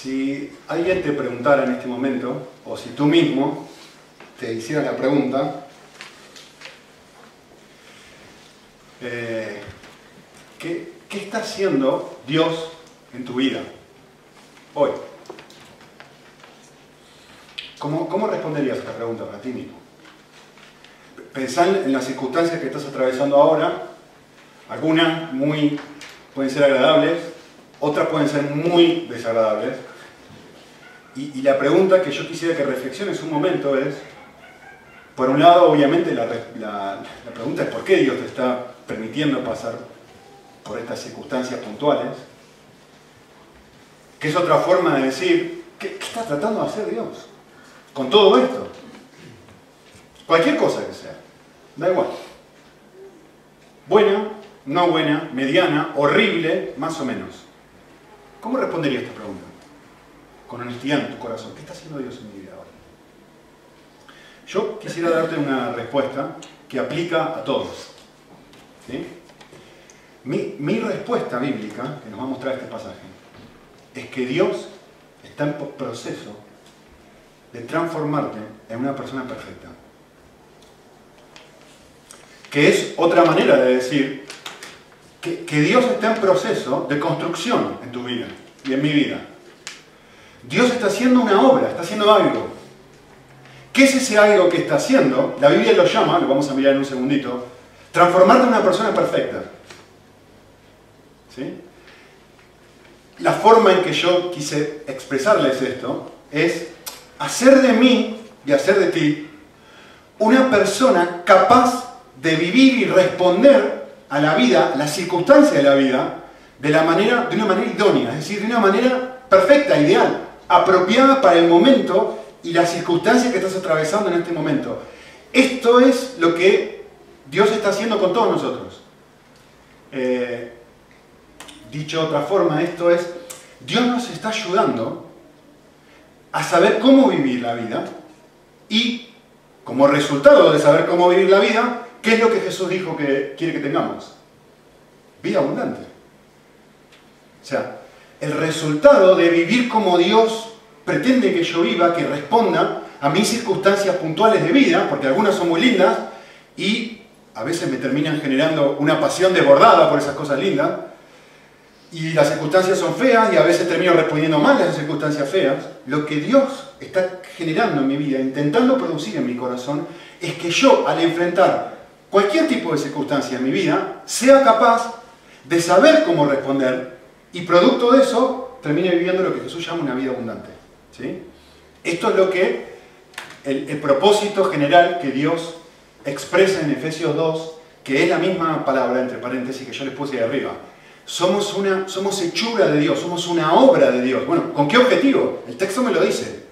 Si alguien te preguntara en este momento, o si tú mismo te hicieras la pregunta, eh, ¿qué, ¿qué está haciendo Dios en tu vida hoy? ¿Cómo, ¿Cómo responderías a esta pregunta para ti mismo? Pensá en las circunstancias que estás atravesando ahora, algunas muy pueden ser agradables, otras pueden ser muy desagradables. Y, la pregunta que yo quisiera que reflexiones un momento es, por un lado, obviamente, la, pregunta es por qué Dios te está permitiendo pasar por estas circunstancias puntuales. Que es otra forma de decir, ¿qué, qué está tratando de hacer Dios con todo esto? Cualquier cosa que sea, da igual. Buena, no buena, mediana, horrible, más o menos. ¿Cómo respondería esta pregunta? Con honestidad en tu corazón. ¿Qué está haciendo Dios en mi vida ahora? Yo quisiera darte una respuesta que aplica a todos. Mi, mi, respuesta bíblica, que nos va a mostrar este pasaje, es que Dios está en proceso de transformarte en una persona perfecta. Que es otra manera de decir que, Dios está en proceso de construcción en tu vida y en mi vida. Dios está haciendo una obra, está haciendo algo. ¿Qué es ese algo que está haciendo? La Biblia lo llama, lo vamos a mirar en un segundito, transformarte en una persona perfecta. ¿Sí? La forma en que yo quise expresarles esto es hacer de mí y hacer de ti una persona capaz de vivir y responder a la vida, la circunstancia de la vida, de, la manera, de una manera idónea, es decir, de una manera perfecta, ideal, apropiada para el momento y las circunstancias que estás atravesando en este momento. Esto es lo que Dios está haciendo con todos nosotros. Eh, dicho de otra forma, esto es, Dios nos está ayudando a saber cómo vivir la vida y como resultado de saber cómo vivir la vida, ¿Qué es lo que Jesús dijo que quiere que tengamos? Vida abundante. O sea, el resultado de vivir como Dios pretende que yo viva, que responda a mis circunstancias puntuales de vida, porque algunas son muy lindas y a veces me terminan generando una pasión desbordada por esas cosas lindas, y las circunstancias son feas y a veces termino respondiendo mal a esas circunstancias feas, lo que Dios está generando en mi vida, intentando producir en mi corazón, es que yo al enfrentar cualquier tipo de circunstancia en mi vida, sea capaz de saber cómo responder y producto de eso termine viviendo lo que Jesús llama una vida abundante. ¿sí? Esto es lo que el, propósito general que Dios expresa en Efesios 2, que es la misma palabra, entre paréntesis, que yo les puse ahí arriba. Somos, una, somos hechura de Dios, somos una obra de Dios. Bueno, ¿con qué objetivo? El texto me lo dice.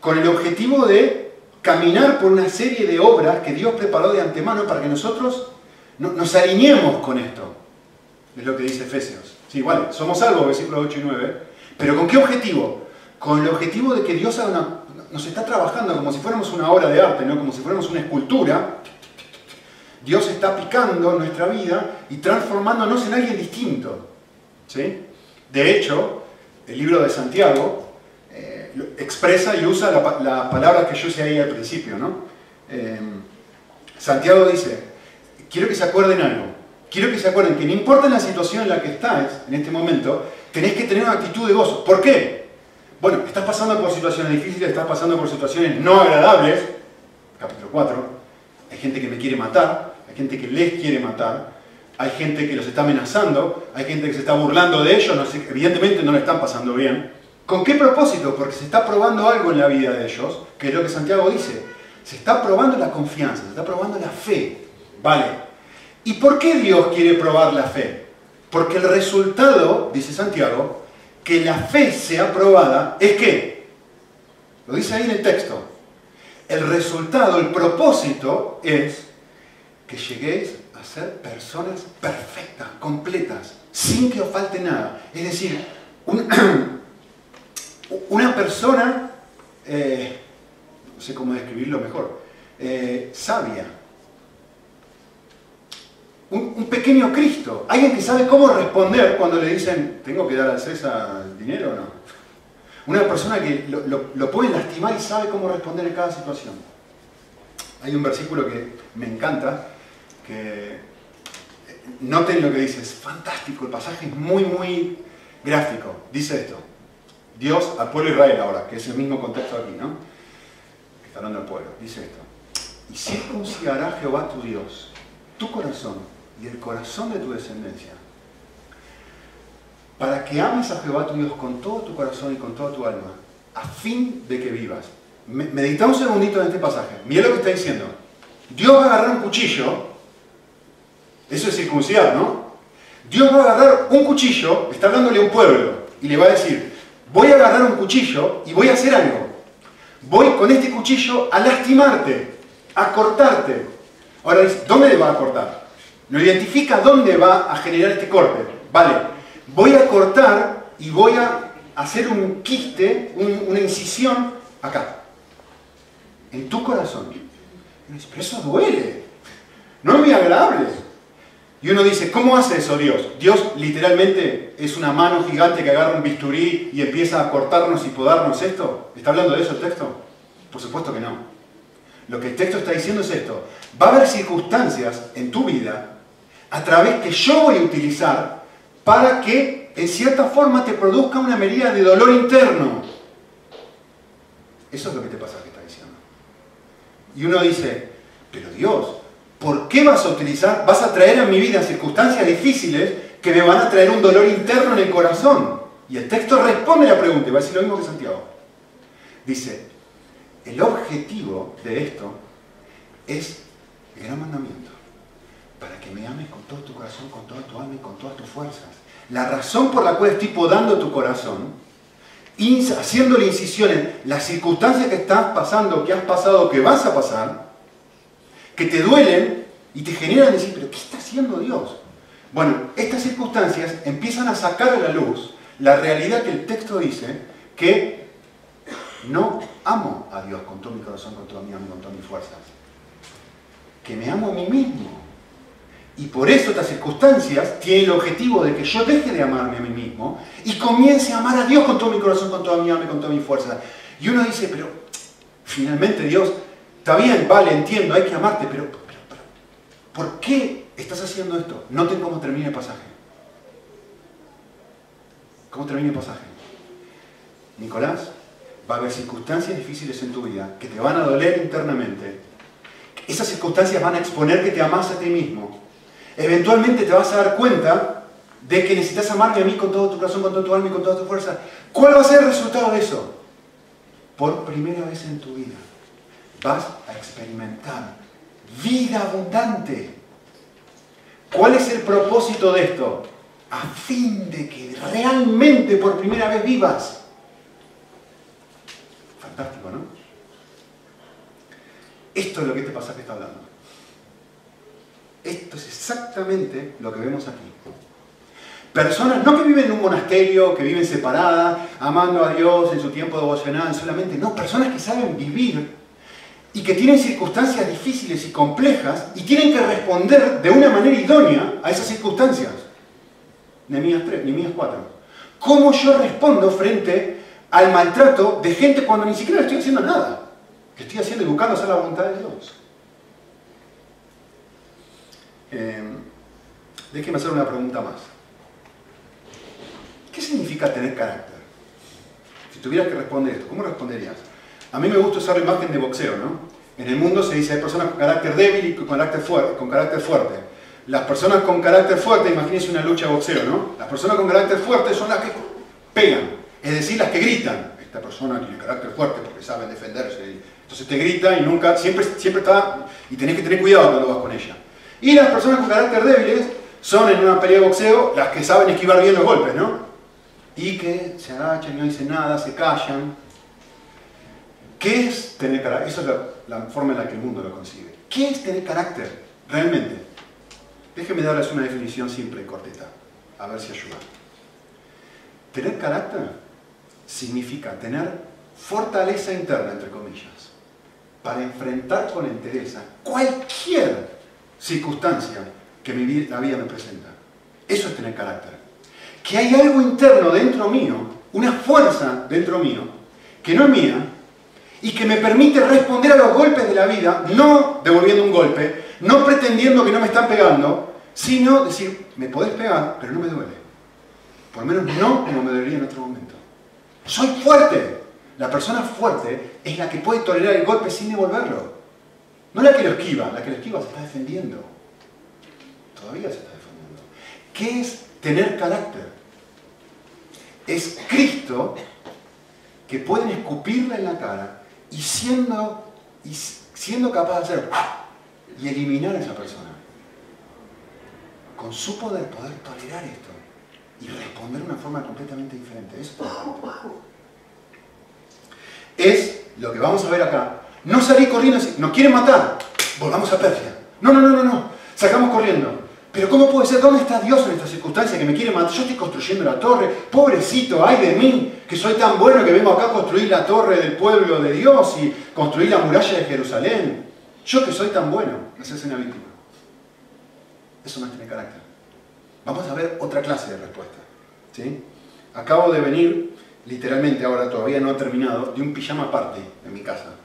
Con el objetivo de caminar por una serie de obras que Dios preparó de antemano para que nosotros nos alineemos con esto. Es lo que dice Efesios. Sí, igual, somos salvos, versículos 8 y 9. Pero ¿con qué objetivo? Con el objetivo de que Dios nos está trabajando como si fuéramos una obra de arte, ¿no? como si fuéramos una escultura. Dios está picando nuestra vida y transformándonos en alguien distinto. ¿sí? De hecho, el libro de Santiago expresa y usa las la palabras que yo usé ahí al principio. Eh, Santiago dice, quiero que se acuerden algo, quiero que se acuerden que no importa la situación en la que estáis en este momento, tenés que tener una actitud de gozo. ¿Por qué? Bueno, estás pasando por situaciones difíciles, estás pasando por situaciones no agradables, capítulo 4, hay gente que me quiere matar, hay gente que les quiere matar, hay gente que los está amenazando, hay gente que se está burlando de ellos, evidentemente no le están pasando bien. ¿Con qué propósito? Porque se está probando algo en la vida de ellos, que es lo que Santiago dice. Se está probando la confianza, se está probando la fe. Vale. ¿Y por qué Dios quiere probar la fe? Porque el resultado, dice Santiago, que la fe sea probada es que, lo dice ahí en el texto, el resultado, el propósito es que lleguéis a ser personas perfectas, completas, sin que os falte nada. Es decir, un, una persona, eh, no sé cómo describirlo mejor, eh, sabia. Un, pequeño Cristo, alguien que sabe cómo responder cuando le dicen, ¿tengo que dar al César dinero o no? Una persona que lo, lo, puede lastimar y sabe cómo responder en cada situación. Hay un versículo que me encanta, que eh, noten lo que dice, es fantástico, el pasaje es muy, muy gráfico. Dice esto, Dios al pueblo de Israel ahora, que es el mismo contexto aquí, ¿no? Que está hablando del pueblo, dice esto. Y circuncidará Jehová tu Dios, tu corazón y el corazón de tu descendencia, para que ames a Jehová tu Dios con todo tu corazón y con toda tu alma, a fin de que vivas. Medita un segundito en este pasaje. Mira lo que está diciendo. Dios va a agarrar un cuchillo. Eso es circuncidar, ¿no? Dios va a agarrar un cuchillo, está hablándole a un pueblo, y le va a decir, voy a agarrar un cuchillo y voy a hacer algo. Voy con este cuchillo a lastimarte, a cortarte. Ahora dice, ¿dónde le va a cortar? No identifica dónde va a generar este corte. Vale, voy a cortar y voy a hacer un quiste, una incisión acá, en tu corazón. Pero eso duele, no es muy agradable. Y uno dice, ¿cómo hace eso Dios? Dios literalmente es una mano gigante que agarra un bisturí y empieza a cortarnos y podarnos esto. ¿Está hablando de eso el texto? Por supuesto que no. Lo que el texto está diciendo es esto. Va a haber circunstancias en tu vida a través que yo voy a utilizar para que en cierta forma te produzca una medida de dolor interno. Eso es lo que te pasa que está diciendo. Y uno dice, pero Dios, ¿por qué vas a utilizar, vas a traer a mi vida circunstancias difíciles que me van a traer un dolor interno en el corazón? Y el texto responde la pregunta, y va a decir lo mismo que Santiago. Dice, el objetivo de esto es el gran mandamiento, para que me ames con todo tu corazón, con toda tu alma y con todas tus fuerzas. La razón por la cual estoy podando tu corazón, haciéndole incisiones, las circunstancias que estás pasando, que has pasado, que vas a pasar, que te duelen y te generan decir, pero ¿qué está haciendo Dios? Bueno, estas circunstancias empiezan a sacar a la luz la realidad que el texto dice que no amo a Dios con todo mi corazón, con toda mi alma, con todas mis fuerzas. Que me amo a mí mismo. Y por eso estas circunstancias tienen el objetivo de que yo deje de amarme a mí mismo y comience a amar a Dios con todo mi corazón, con toda mi alma con toda mi fuerza. Y uno dice, pero finalmente Dios Está bien, vale, entiendo, hay que amarte, pero, ¿por qué estás haciendo esto? Noten cómo termina el pasaje. ¿Cómo termina el pasaje? Nicolás, va a haber circunstancias difíciles en tu vida que te van a doler internamente. Esas circunstancias van a exponer que te amas a ti mismo. Eventualmente te vas a dar cuenta de que necesitas amarme a mí con todo tu corazón, con toda tu alma y con toda tu fuerza. ¿Cuál va a ser el resultado de eso? Por primera vez en tu vida vas a experimentar vida abundante. ¿Cuál es el propósito de esto? A fin de que realmente por primera vez vivas. Fantástico, ¿no? Esto es lo que este pasaje está hablando. Esto es exactamente lo que vemos aquí. Personas no que viven en un monasterio, que viven separadas, amando a Dios en su tiempo devocional solamente, no, personas que saben vivir y que tienen circunstancias difíciles y complejas y tienen que responder de una manera idónea a esas circunstancias. Nehemías 3, Nehemías 4. ¿Cómo yo respondo frente al maltrato de gente cuando ni siquiera estoy haciendo nada? Que estoy haciendo y buscando hacer la voluntad de Dios. Eh, déjeme hacer una pregunta más. ¿Qué significa tener carácter? Si tuvieras que responder esto, ¿cómo responderías? A mí me gusta usar la imagen de boxeo, ¿no? En el mundo se dice hay personas con carácter débil y con carácter fuerte. Las personas con carácter fuerte, imagínense una lucha de boxeo, ¿no? Las personas con carácter fuerte son las que pegan, es decir, las que gritan. Esta persona tiene carácter fuerte porque sabe defenderse. Entonces te grita y nunca, siempre, siempre está, y tenés que tener cuidado cuando vas con ella. Y las personas con carácter débiles son en una pelea de boxeo las que saben esquivar bien los golpes, ¿no? Y que se agachan, no dicen nada, se callan, ¿Qué es tener carácter? Esa es la, forma en la que el mundo lo concibe. ¿Qué es tener carácter realmente? Déjenme darles una definición simple y cortita, a ver si ayuda. Tener carácter significa tener fortaleza interna, entre comillas, para enfrentar con entereza cualquier circunstancia que la vida me presenta. Eso es tener carácter. Que hay algo interno dentro mío una fuerza dentro mío, que no es mía, y que me permite responder a los golpes de la vida, no devolviendo un golpe, no pretendiendo que no me están pegando, sino decir, me podés pegar, pero no me duele. Por lo menos no como me dolería en otro momento. Soy fuerte. La persona fuerte es la que puede tolerar el golpe sin devolverlo. No la que lo esquiva, la que lo esquiva se está defendiendo. Todavía se está defendiendo. ¿Qué es tener carácter? Es Cristo que pueden escupirle en la cara y siendo, y siendo capaz de hacer y eliminar a esa persona. Con su poder, poder tolerar esto y responder de una forma completamente diferente. Eso es lo que vamos a ver acá. No salir corriendo, nos quieren matar, volvamos a Persia. No, no, no, no, no, sacamos corriendo. Pero ¿cómo puede ser? ¿Dónde está Dios en esta circunstancia que me quiere matar? Yo estoy construyendo la torre. Pobrecito, ay de mí, que soy tan bueno que vengo acá a construir la torre del pueblo de Dios y construir la muralla de Jerusalén. Yo que soy tan bueno, hacerse una víctima. Eso no tiene carácter. Vamos a ver otra clase de respuesta. ¿sí? Acabo de venir, literalmente ahora todavía no he terminado, de un pijama party en mi casa.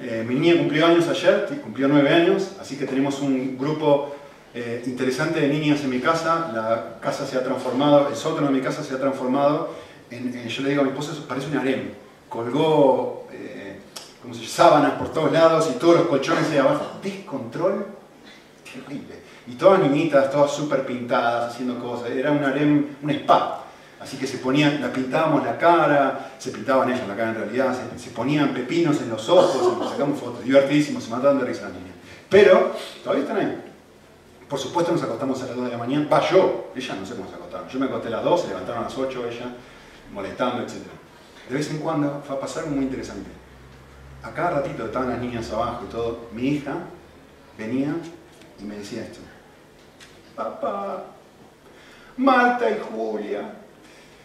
Eh, mi niña cumplió años ayer, cumplió nueve años, así que tenemos un grupo eh, interesante de niñas en mi casa. La casa se ha transformado, el sótano de mi casa se ha transformado en, yo le digo a mi esposa, parece un harem. Colgó eh, como se sábanas por todos lados y todos los colchones ahí abajo. Descontrol terrible. Y todas niñitas, todas súper pintadas, haciendo cosas. Era un harem, un spa. Así que se ponían, la pintábamos la cara, se pintaban ellas la cara en realidad, se, ponían pepinos en los ojos, sacamos fotos, divertidísimos, se mataban de risa las niñas. Pero todavía están ahí. Por supuesto nos acostamos a las 2 de la mañana, va yo, ella no sé cómo se acostaron. Yo me acosté a las 2, se levantaron a las 8 ella, molestando, etc. De vez en cuando va a pasar muy interesante. A cada ratito estaban las niñas abajo y todo, mi hija venía y me decía esto papá, Marta y Julia,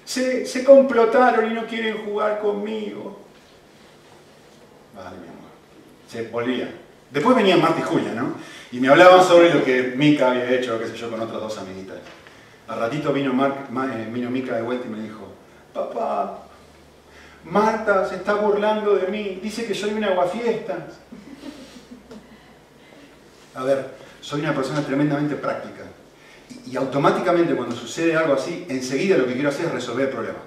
se, se complotaron y no quieren jugar conmigo. Vale, mi amor. Se volvía. Después venían Marta y Julia, ¿no? Y me hablaban sobre lo que Mica había hecho, qué sé yo, con otras dos amiguitas. Al ratito vino, Mar, eh, vino Mica de vuelta y me dijo, papá, Marta se está burlando de mí, dice que soy una aguafiestas. A ver, soy una persona tremendamente práctica y automáticamente cuando sucede algo así, enseguida lo que quiero hacer es resolver el problema.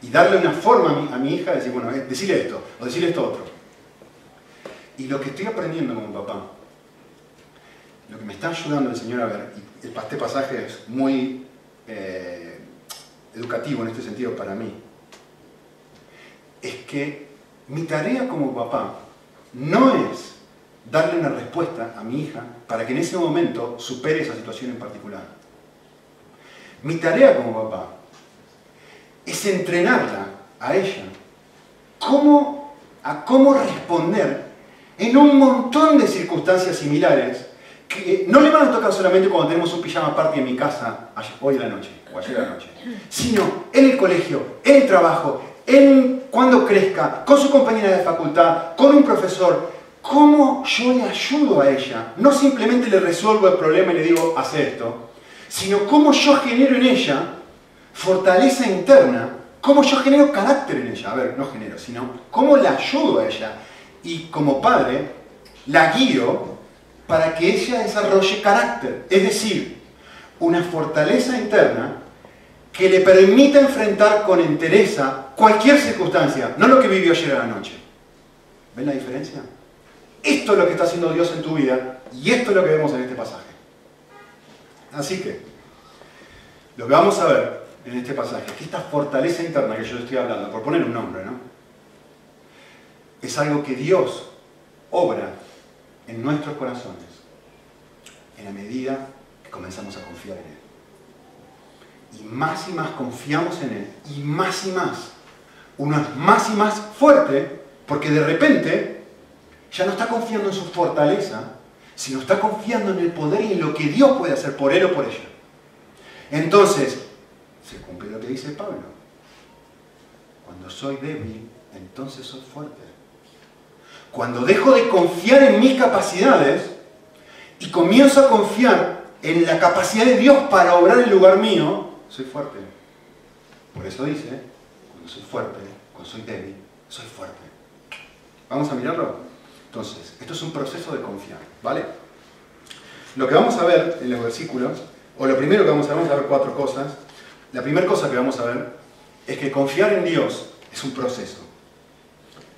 Y darle una forma a mi, hija, decir, bueno, eh, decirle esto, o decirle esto otro. Y lo que estoy aprendiendo como papá, lo que me está ayudando el Señor a ver, y este pasaje es muy eh, educativo en este sentido para mí, es que mi tarea como papá no es darle una respuesta a mi hija para que en ese momento supere esa situación en particular. Mi tarea como papá es entrenarla a ella cómo, a cómo responder en un montón de circunstancias similares no le van a tocar solamente cuando tenemos un pijama party en mi casa hoy en la noche o ayer a la noche, sino en el colegio, en el trabajo, en cuando crezca, con su compañera de facultad, con un profesor, cómo yo le ayudo a ella. No simplemente le resuelvo el problema y le digo, haz esto, sino cómo yo genero en ella fortaleza interna, cómo yo genero carácter en ella. A ver, no genero, sino cómo la ayudo a ella. Y como padre, la guío para que ella desarrolle carácter. Es decir, una fortaleza interna que le permita enfrentar con entereza cualquier circunstancia, no lo que vivió ayer a la noche. ¿Ven la diferencia? Esto es lo que está haciendo Dios en tu vida y esto es lo que vemos en este pasaje. Así que, lo que vamos a ver en este pasaje que esta fortaleza interna que yo estoy hablando, por poner un nombre, ¿no? Es algo que Dios obra en nuestros corazones en la medida que comenzamos a confiar en Él. Y más y más confiamos en Él, y más y más, uno es más y más fuerte, porque de repente ya no está confiando en su fortaleza, sino está confiando en el poder y en lo que Dios puede hacer por él o por ella. Entonces, se cumple lo que dice Pablo. Cuando soy débil, entonces soy fuerte. Cuando dejo de confiar en mis capacidades y comienzo a confiar en la capacidad de Dios para obrar en lugar mío, soy fuerte. Por eso dice, cuando soy fuerte, cuando soy débil, soy fuerte. ¿Vamos a mirarlo? Entonces, esto es un proceso de confiar, ¿vale? Lo que vamos a ver en los versículos, o lo primero que vamos a ver, vamos a ver cuatro cosas. La primera cosa que vamos a ver es que confiar en Dios es un proceso.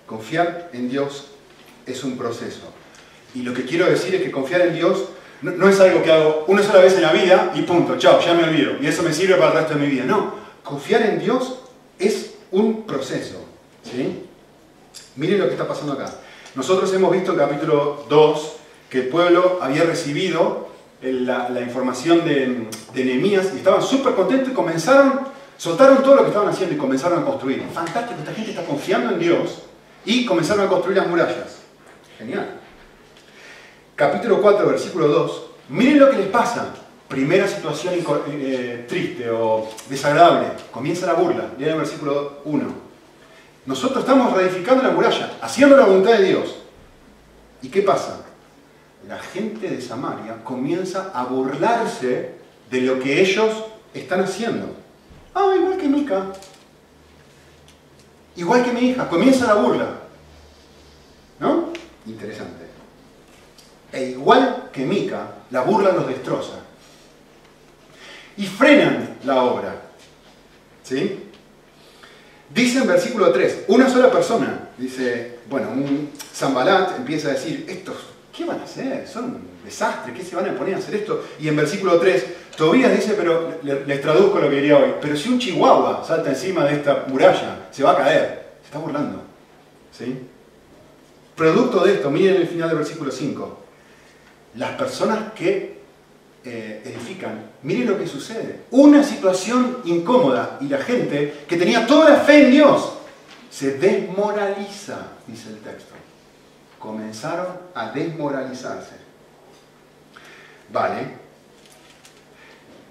Confiar en Dios es un proceso. Y lo que quiero decir es que confiar en Dios no, es algo que hago una sola vez en la vida y punto, chao, ya me olvido. Y eso me sirve para el resto de mi vida. No, confiar en Dios es un proceso. ¿sí? Miren lo que está pasando acá. Nosotros hemos visto en capítulo 2 que el pueblo había recibido la, información de, de Nehemías y estaban súper contentos y comenzaron, soltaron todo lo que estaban haciendo y comenzaron a construir. Fantástico, esta gente está confiando en Dios y comenzaron a construir las murallas. Genial. Capítulo 4, versículo 2. Miren lo que les pasa. Primera situación eh, triste o desagradable. Comienza la burla. Miren el versículo 1. Nosotros estamos reedificando la muralla, haciendo la voluntad de Dios. ¿Y qué pasa? La gente de Samaria comienza a burlarse de lo que ellos están haciendo. Ah, igual que Mica. Igual que mi hija. Comienza la burla. ¿No? Interesante. E igual que Mica, la burla los destroza. Y frenan la obra. ¿Sí? Dice en versículo 3, una sola persona, dice, bueno, un Zambalat empieza a decir, estos, ¿qué van a hacer? Son un desastre, ¿qué se van a poner a hacer esto? Y en versículo 3, Tobías dice, pero les traduzco lo que diría hoy, pero si un chihuahua salta encima de esta muralla, se va a caer. Se está burlando. ¿Sí? Producto de esto, miren el final del versículo 5. Las personas que eh, edifican, miren lo que sucede. Una situación incómoda y la gente que tenía toda la fe en Dios se desmoraliza, dice el texto. Comenzaron a desmoralizarse. Vale.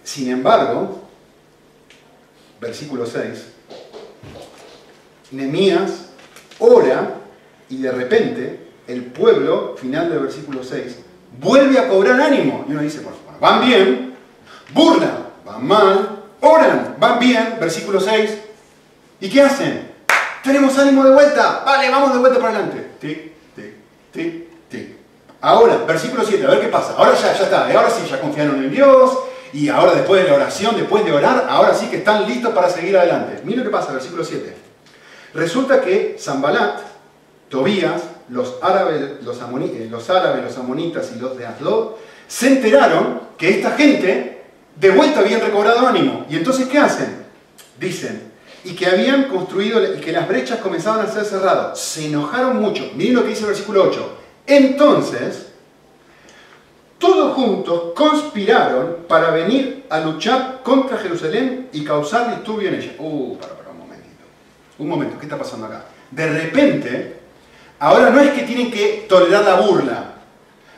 Sin embargo, versículo 6, Nemías ora y de repente el pueblo, final del versículo 6, vuelve a cobrar ánimo. Y uno dice, por van bien, burlan, van mal, oran, van bien, versículo 6. ¿Y qué hacen? Tenemos ánimo de vuelta, vale, vamos de vuelta para adelante. Tic, tic, tic, tic. Ahora, versículo 7, a ver qué pasa. Ahora ya, ya está, ahora sí ya confiaron en Dios, y ahora después de la oración, después de orar, ahora sí que están listos para seguir adelante. Mira lo que pasa, versículo 7. Resulta que Zambalat, Tobías, los árabes, los, eh, los árabes, los amonitas y los de Asdod se enteraron que esta gente de vuelta habían recobrado ánimo. ¿Y entonces qué hacen? Dicen, y que habían construido, y que las brechas comenzaban a ser cerradas. Se enojaron mucho. Miren lo que dice el versículo 8. Entonces, todos juntos conspiraron para venir a luchar contra Jerusalén y causar disturbio en ella. Uh, para, para un momentito. Un momento, ¿qué está pasando acá? De repente, ahora no es que tienen que tolerar la burla,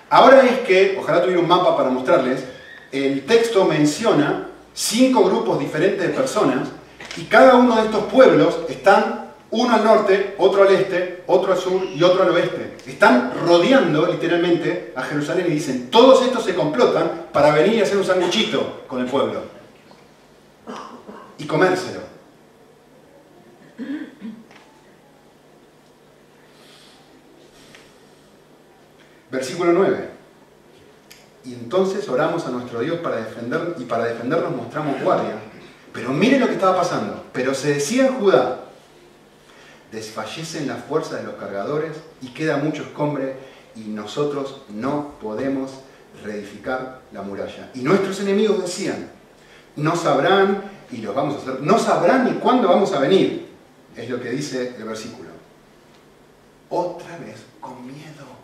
Ahora es que, ojalá tuviera un mapa para mostrarles, el texto menciona cinco grupos diferentes de personas y cada uno de estos pueblos están uno al norte, otro al este, otro al sur y otro al oeste. Están rodeando literalmente a Jerusalén y dicen, todos estos se complotan para venir y hacer un sanguchito con el pueblo y comérselo. Versículo 9. Y entonces oramos a nuestro Dios para defender, y para defendernos mostramos guardia. Pero miren lo que estaba pasando. Pero se decía en Judá, desfallecen las fuerzas de los cargadores y queda mucho escombre y nosotros no podemos reedificar la muralla. Y nuestros enemigos decían, no sabrán y los vamos a hacer, no sabrán ni cuándo vamos a venir. Es lo que dice el versículo. Otra vez con miedo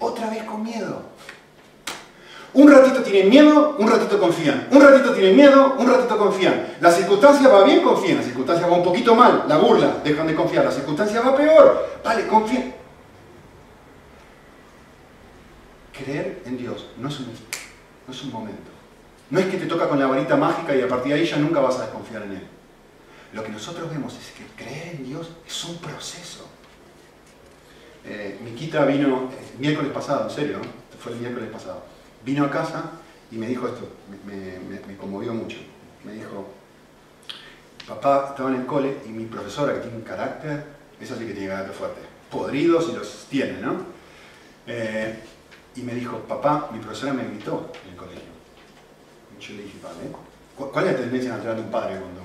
otra vez con miedo. Un ratito tienen miedo, un ratito confían. Un ratito tienen miedo, un ratito confían. La circunstancia va bien, confían. La circunstancia va un poquito mal, la burla, dejan de confiar. La circunstancia va peor, vale, confían. Creer en Dios no es, un, no es un momento. No es que te toca con la varita mágica y a partir de ahí ya nunca vas a desconfiar en Él. Lo que nosotros vemos es que creer en Dios es un proceso. Eh, Miquita vino el miércoles pasado, en serio, fue el miércoles pasado. Vino a casa y me dijo esto, me, conmovió mucho. Me dijo, papá estaba en el cole y mi profesora, que tiene un carácter, esa sí que tiene carácter fuerte, podridos y los tiene, ¿no? Eh, y me dijo, papá, mi profesora me gritó en el colegio. Yo le dije, vale, ¿cuál es la tendencia natural de un padre cuando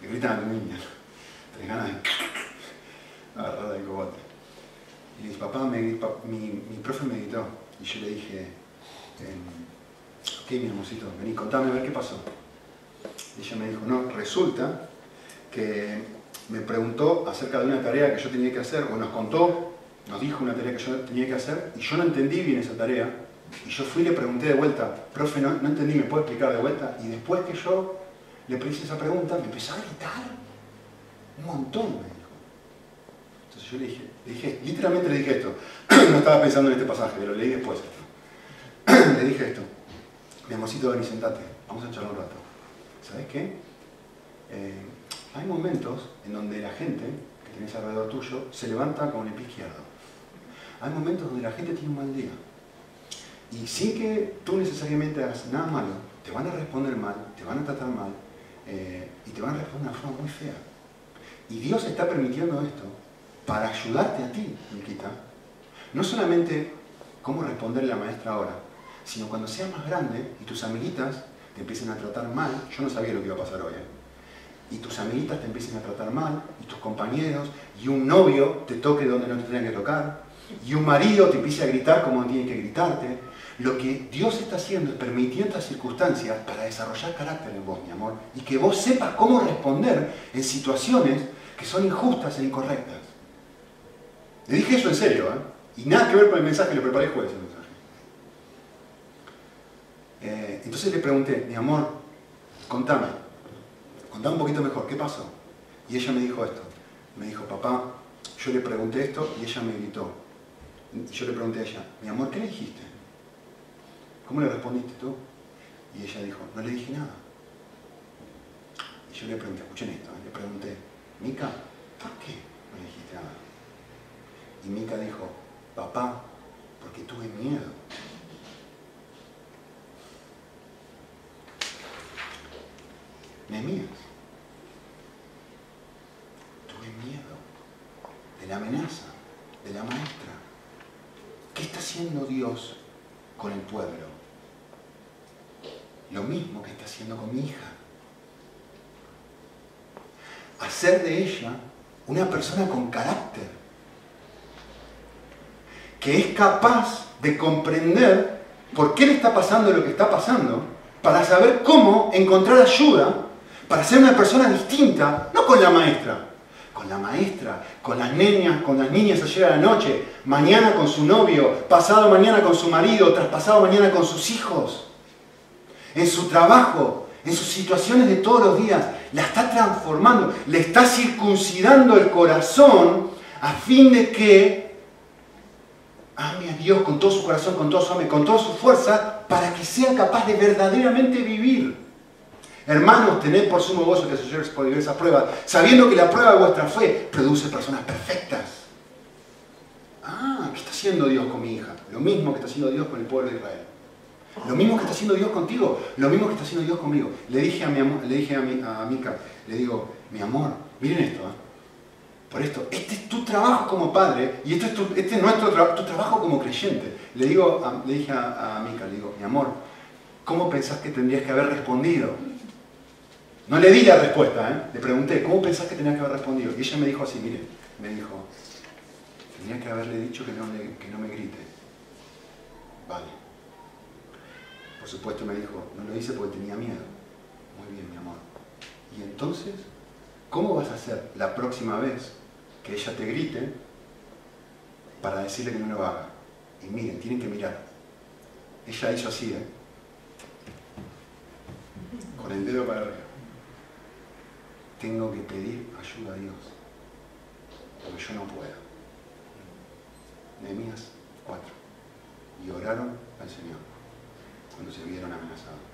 le gritan a tu niña? Tenés ganas de agarrar del cogote. Y dije, papá, mi, mi, profe me gritó. Y yo le dije, em, ok, mi amorcito, vení, contame a ver qué pasó. Y ella me dijo, no, resulta que me preguntó acerca de una tarea que yo tenía que hacer, o nos contó, nos dijo una tarea que yo tenía que hacer, y yo no entendí bien esa tarea, y yo fui y le pregunté de vuelta, profe, no, no entendí, ¿me puede explicar de vuelta? Y después que yo le hice esa pregunta, me empezó a gritar un montón, me yo le dije, le dije, literalmente le dije esto, no estaba pensando en este pasaje, pero leí después esto. le dije esto, mi amorcito, ven sentate, vamos a charlar un rato. ¿Sabes qué? Eh, hay momentos en donde la gente que tienes alrededor tuyo se levanta con el pie izquierdo. Hay momentos donde la gente tiene un mal día. Y sin que tú necesariamente hagas nada malo, te van a responder mal, te van a tratar mal eh, y te van a responder de una forma muy fea. Y Dios está permitiendo esto para ayudarte a ti, Nikita. No solamente cómo responderle a la maestra ahora, sino cuando seas más grande y tus amiguitas te empiecen a tratar mal, yo no sabía lo que iba a pasar hoy, ¿eh? y tus amiguitas te empiecen a tratar mal, y tus compañeros, y un novio te toque donde no te tenía que tocar, y un marido te empiece a gritar como no tiene que gritarte. Lo que Dios está haciendo es permitiendo estas circunstancias para desarrollar carácter en vos, mi amor, y que vos sepas cómo responder en situaciones que son injustas e incorrectas. Le dije eso en serio, ¿eh? y nada que ver con el mensaje le preparé jueves. Eh, entonces le pregunté, mi amor, contame, contame un poquito mejor, ¿qué pasó? Y ella me dijo esto, me dijo, papá, yo le pregunté esto y ella me gritó. Yo le pregunté a ella, mi amor, ¿qué le dijiste? ¿Cómo le respondiste tú? Y ella dijo, no le dije nada. Y yo le pregunté, escuchen esto, le pregunté, Mica, ¿por qué no le dijiste nada? Y Mica dijo, papá, porque tuve miedo. Nehemías. Tuve miedo de la amenaza, de la maestra. ¿Qué está haciendo Dios con el pueblo? Lo mismo que está haciendo con mi hija. Hacer de ella una persona con carácter, que es capaz de comprender por qué le está pasando lo que está pasando, para saber cómo encontrar ayuda para ser una persona distinta, no con la maestra, con la maestra, con las niñas, con las niñas ayer a la noche, mañana con su novio, pasado mañana con su marido, traspasado mañana con sus hijos, en su trabajo, en sus situaciones de todos los días, la está transformando, le está circuncidando el corazón a fin de que ame a Dios con todo su corazón, con todo su alma, con toda su fuerza, para que sea capaz de verdaderamente vivir. Hermanos, tened por sumo gozo que se por diversas pruebas, sabiendo que la prueba de vuestra fe produce personas perfectas. Ah, ¿qué está haciendo Dios con mi hija? Lo mismo que está haciendo Dios con el pueblo de Israel. Lo mismo que está haciendo Dios contigo, lo mismo que está haciendo Dios conmigo. Le dije a, mi le dije a, mi, a Mica, le digo, mi amor, miren esto, ¿eh? Por esto, este es tu trabajo como padre y esto es este es nuestro tu trabajo como creyente. Le, digo le dije a, a Mica, le digo, mi amor, ¿cómo pensás que tendrías que haber respondido? No le di la respuesta, ¿eh? le pregunté, ¿cómo pensás que tenía que haber respondido? Y ella me dijo así, mire, me dijo, tenía que haberle dicho que no, que no me grite. Vale. Por supuesto me dijo, no lo hice porque tenía miedo. Muy bien, mi amor. Y entonces, ¿cómo vas a hacer la próxima vez que ella te grite para decirle que no lo haga? Y miren, tienen que mirar. Ella hizo así, ¿eh? Con el dedo para arriba tengo que pedir ayuda a Dios, porque yo no puedo. Nehemías 4. Y oraron al Señor cuando se vieron amenazados.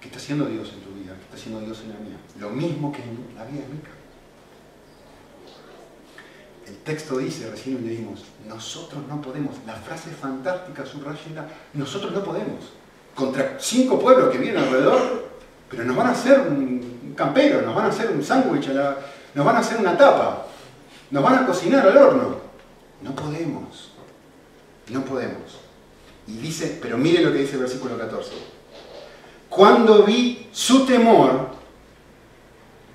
¿Qué está haciendo Dios en tu vida? ¿Qué está haciendo Dios en la mía? Lo mismo que en la vida de Mica. El texto dice, recién leímos, nosotros no podemos. La frase fantástica, subrayada, nosotros no podemos. Contra cinco pueblos que vienen alrededor, pero nos van a hacer un campero, nos van a hacer un sándwich, nos van a hacer una tapa, nos van a cocinar al horno. No podemos, no podemos. Y dice, pero mire lo que dice el versículo 14. Cuando vi su temor,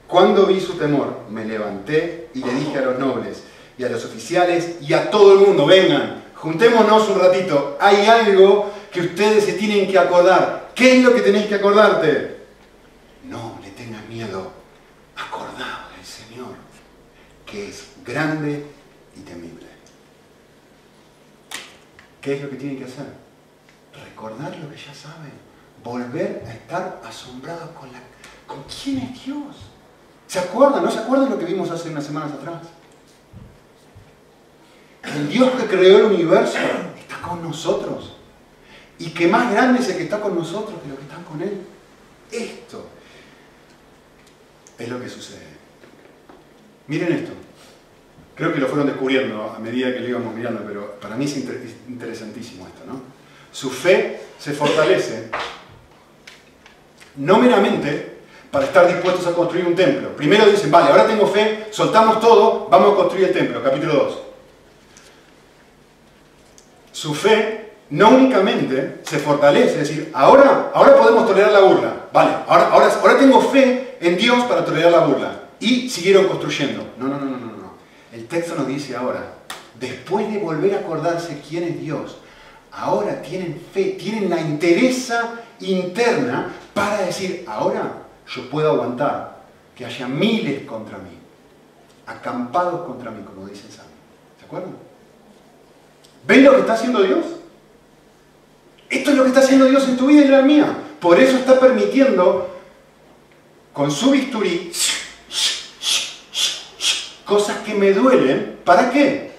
cuando vi su temor, me levanté y le dije a los nobles y a los oficiales y a todo el mundo, vengan, juntémonos un ratito, hay algo que ustedes se tienen que acordar. ¿Qué es lo que tenéis que acordarte? No le tengas miedo, acordado del Señor, que es grande y temible. ¿Qué es lo que tienen que hacer? Recordar lo que ya saben, volver a estar asombrados con, la, con quién es Dios. ¿Se acuerdan? ¿No se acuerdan lo que vimos hace unas semanas atrás? El Dios que creó el universo está con nosotros. Y que más grande es el que está con nosotros que los que están con Él. Esto es lo que sucede. Miren esto. Creo que lo fueron descubriendo a medida que lo íbamos mirando, pero para mí es interesantísimo esto, ¿no? Su fe se fortalece no meramente para estar dispuestos a construir un templo. Primero dicen, vale, ahora tengo fe, soltamos todo, vamos a construir el templo, capítulo 2. Su fe no únicamente se fortalece, es decir, ahora, ahora podemos tolerar la burla, vale, ahora, ahora, tengo fe en Dios para tolerar la burla. Y siguieron construyendo. No, no, no, no, no. El texto nos dice ahora, después de volver a acordarse quién es Dios, ahora tienen fe, tienen la interesa interna para decir, ahora yo puedo aguantar que haya miles contra mí, acampados contra mí, como dice Sam. ¿Se acuerdan? ¿Ven lo que está haciendo Dios? Esto es lo que está haciendo Dios en tu vida y en la mía. Por eso está permitiendo con su bisturí cosas que me duelen. ¿Para qué?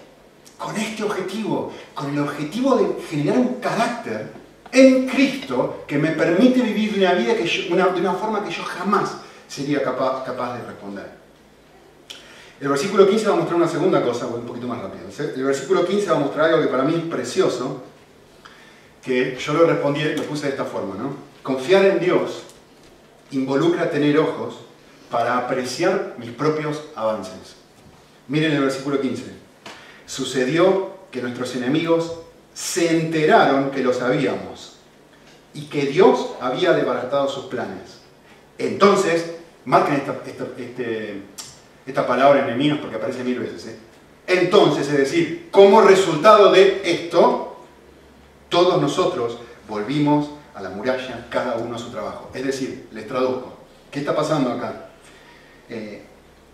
Con este objetivo, con el objetivo de generar un carácter en Cristo que me permite vivir una vida que de una forma que yo jamás sería capaz, capaz de responder. El versículo 15 va a mostrar una segunda cosa, un poquito más rápido. El versículo 15 va a mostrar algo que para mí es precioso, que yo lo respondí, lo puse de esta forma, ¿no? Confiar en Dios involucra tener ojos para apreciar mis propios avances. Miren el versículo 15. Sucedió que nuestros enemigos se enteraron que lo sabíamos y que Dios había desbaratado sus planes. Entonces, marquen este, esta palabra enemigos porque aparece mil veces. ¿eh? Entonces, es decir, como resultado de esto, todos nosotros volvimos a la muralla, cada uno a su trabajo. Es decir, les traduzco. ¿Qué está pasando acá? Eh,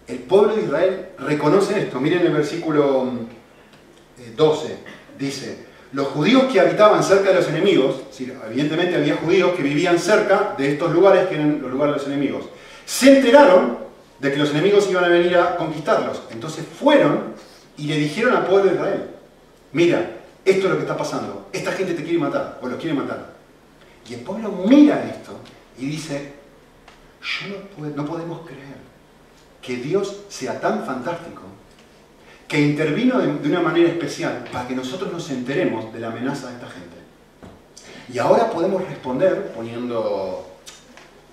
el pueblo de Israel reconoce esto. Miren el versículo 12. Eh, Dice, los judíos que habitaban cerca de los enemigos, evidentemente había judíos que vivían cerca de estos lugares que eran los lugares de los enemigos, se enteraron de que los enemigos iban a venir a conquistarlos. Entonces fueron y le dijeron al pueblo de Israel, mira, esto es lo que está pasando, esta gente te quiere matar o los quiere matar. Y el pueblo mira esto y dice, yo no podemos creer que Dios sea tan fantástico que intervino de, una manera especial para que nosotros nos enteremos de la amenaza de esta gente. Y ahora podemos responder poniendo,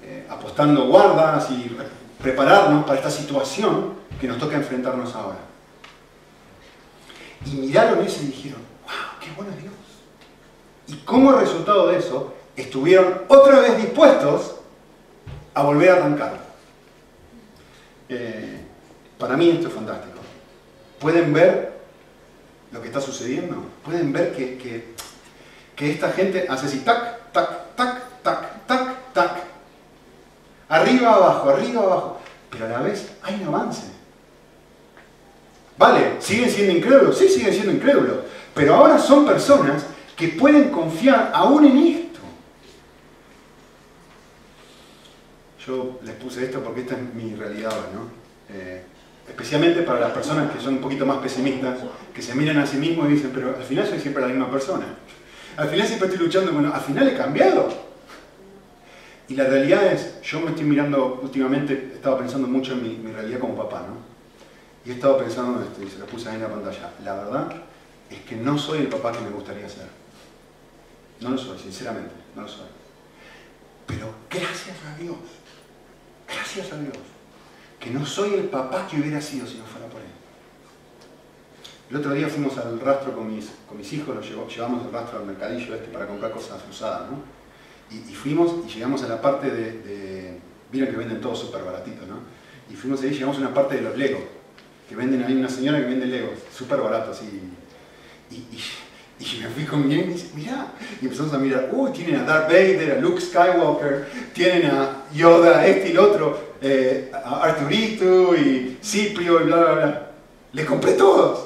eh, apostando guardas y prepararnos para esta situación que nos toca enfrentarnos ahora. Y miraron eso y dijeron, wow, qué bueno Dios. Y como resultado de eso, estuvieron otra vez dispuestos a volver a arrancar. Eh, para mí esto es fantástico. ¿Pueden ver lo que está sucediendo? ¿Pueden ver que, que, esta gente hace así, tac, tac, tac, tac? Arriba, abajo, arriba, abajo. Pero a la vez hay un avance. Vale, siguen siendo incrédulos, sí, siguen siendo incrédulos. Pero ahora son personas que pueden confiar aún en esto. Yo les puse esto porque esta es mi realidad, ¿no? Eh, especialmente para las personas que son un poquito más pesimistas, que se miran a sí mismos y dicen, pero al final soy siempre la misma persona. Al final siempre estoy luchando, bueno, al final he cambiado. Y la realidad es, yo me estoy mirando últimamente, he estado pensando mucho en mi, realidad como papá, ¿no? Y he estado pensando, esto, y se lo puse ahí en la pantalla, la verdad es que no soy el papá que me gustaría ser. No lo soy, sinceramente, no lo soy. Pero gracias a Dios gracias a Dios, que no soy el papá que hubiera sido si no fuera por él. El otro día fuimos al rastro con mis, con mis hijos, los llevamos el rastro al mercadillo este para comprar cosas usadas, ¿no? Y, fuimos y llegamos a la parte de, de Miren que venden todo súper baratito, ¿no? Y fuimos ahí y llegamos a una parte de los Legos, que venden, hay una señora que vende Legos, súper baratos, así. Y, y, me fui con mi y dice, mirá, y empezamos a mirar, uy, tienen a Darth Vader, a Luke Skywalker, tienen a Yoda, este y el otro, eh, a Arturito y Ciprio y bla, bla, bla. Le compré todos.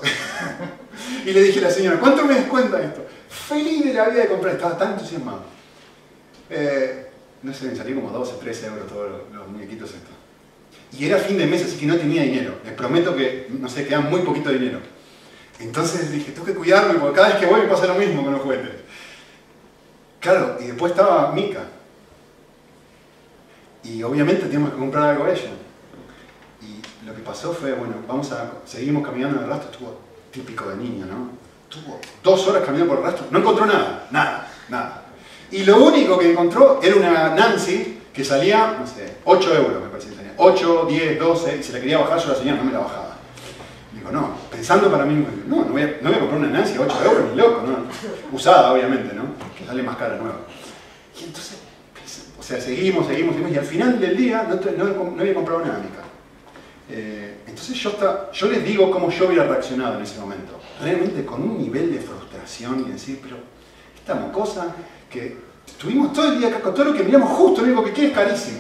y le dije a la señora, ¿cuánto me descuenta esto? Feliz de la vida de comprar, estaba tan entusiasmado. Eh, no sé, me salió como 12, 13 euros todos los, muñequitos estos. Y era fin de mes, así que no tenía dinero. Les prometo que, no sé, queda muy poquito dinero. Entonces dije, tengo que cuidarme porque cada vez que voy me pasa lo mismo con los juguetes. Claro, y después estaba Mika. Y obviamente teníamos que comprar algo a ella. Y lo que pasó fue, bueno, vamos a, seguimos caminando en el rastro, estuvo típico de niño, ¿no? Estuvo dos horas caminando por el rastro, no encontró nada, nada, nada. Y lo único que encontró era una Nancy que salía, no sé, 8 euros me parece que salía. 8, 10, 12, y se la quería bajar, yo la señora no me la bajaba. Digo, no, pensando para mí, no, no voy a, no voy a comprar una Nancy a 8 euros, ni loco, ¿no? Usada, obviamente, ¿no? Que sale más cara nueva. Y entonces, o sea, seguimos, seguimos, seguimos, y al final del día no, había comprado nada, Mica. Eh, entonces yo, está, yo les digo cómo yo hubiera reaccionado en ese momento. Realmente con un nivel de frustración y decir, pero esta mocosa que estuvimos todo el día con todo lo que miramos justo, lo único que quiere es carísimo.